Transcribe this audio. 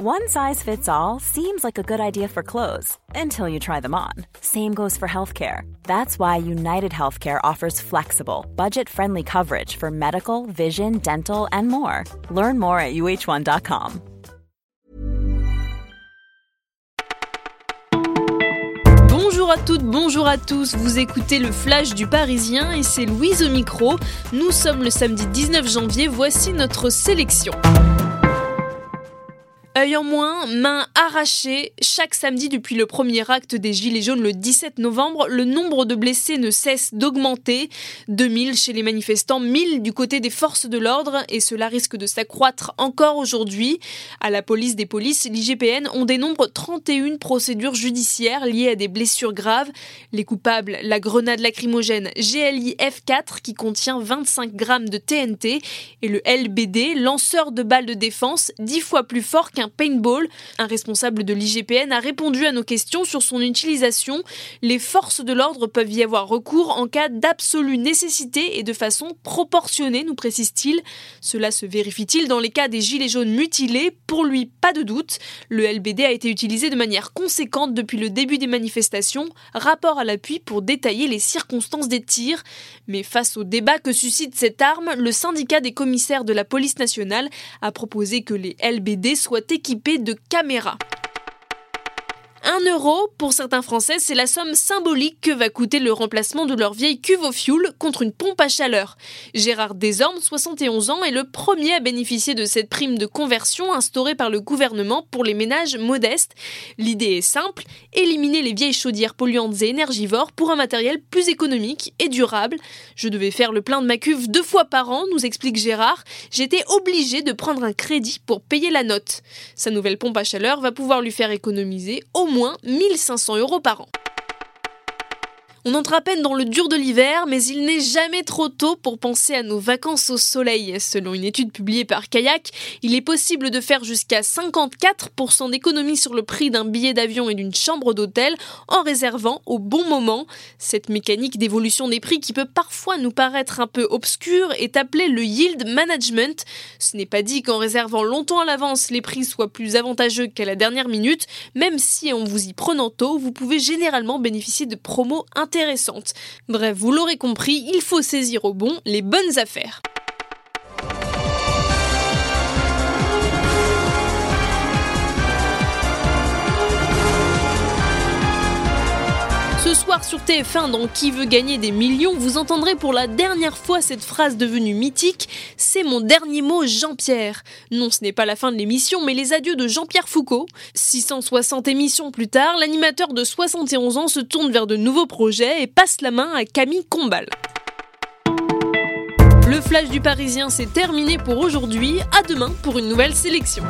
One size fits all seems like a good idea for clothes until you try them on. Same goes for healthcare. That's why United Healthcare offers flexible, budget friendly coverage for medical, vision, dental, and more. Learn more at uh1.com. Bonjour à toutes, bonjour à tous, vous écoutez le Flash du Parisien et c'est Louise au micro. Nous sommes le samedi 19 janvier, voici notre sélection. Œil en moins, main arrachée, chaque samedi depuis le premier acte des Gilets jaunes le 17 novembre, le nombre de blessés ne cesse d'augmenter. 2000 chez les manifestants, 1000 du côté des forces de l'ordre et cela risque de s'accroître encore aujourd'hui. À la police des polices, l'IGPN, on dénombre 31 procédures judiciaires liées à des blessures graves. Les coupables, la grenade lacrymogène GLI F4 qui contient 25 grammes de TNT et le LBD, lanceur de balles de défense, 10 fois plus fort qu'un paintball. Un responsable de l'IGPN a répondu à nos questions sur son utilisation. Les forces de l'ordre peuvent y avoir recours en cas d'absolue nécessité et de façon proportionnée, nous précise-t-il. Cela se vérifie-t-il dans les cas des gilets jaunes mutilés? Pour lui, pas de doute. Le LBD a été utilisé de manière conséquente depuis le début des manifestations. Rapport à l'appui pour détailler les circonstances des tirs. Mais face au débat que suscite cette arme, le syndicat des commissaires de la police nationale a proposé que les LBD soient équipés de caméras. 1 euro, pour certains Français, c'est la somme symbolique que va coûter le remplacement de leur vieille cuve au fioul contre une pompe à chaleur. Gérard Desormes, 71 ans, est le premier à bénéficier de cette prime de conversion instaurée par le gouvernement pour les ménages modestes. L'idée est simple, éliminer les vieilles chaudières polluantes et énergivores pour un matériel plus économique et durable. Je devais faire le plein de ma cuve deux fois par an, nous explique Gérard. J'étais obligé de prendre un crédit pour payer la note. Sa nouvelle pompe à chaleur va pouvoir lui faire économiser au moins moins 1500 euros par an. On entre à peine dans le dur de l'hiver, mais il n'est jamais trop tôt pour penser à nos vacances au soleil. Selon une étude publiée par Kayak, il est possible de faire jusqu'à 54% d'économie sur le prix d'un billet d'avion et d'une chambre d'hôtel en réservant au bon moment. Cette mécanique d'évolution des prix qui peut parfois nous paraître un peu obscure est appelée le yield management. Ce n'est pas dit qu'en réservant longtemps à l'avance, les prix soient plus avantageux qu'à la dernière minute, même si en vous y prenant tôt, vous pouvez généralement bénéficier de promos Bref, vous l'aurez compris, il faut saisir au bon les bonnes affaires. Sur TF1 dans Qui veut gagner des millions, vous entendrez pour la dernière fois cette phrase devenue mythique C'est mon dernier mot, Jean-Pierre. Non, ce n'est pas la fin de l'émission, mais les adieux de Jean-Pierre Foucault. 660 émissions plus tard, l'animateur de 71 ans se tourne vers de nouveaux projets et passe la main à Camille Combal. Le flash du Parisien, c'est terminé pour aujourd'hui. À demain pour une nouvelle sélection.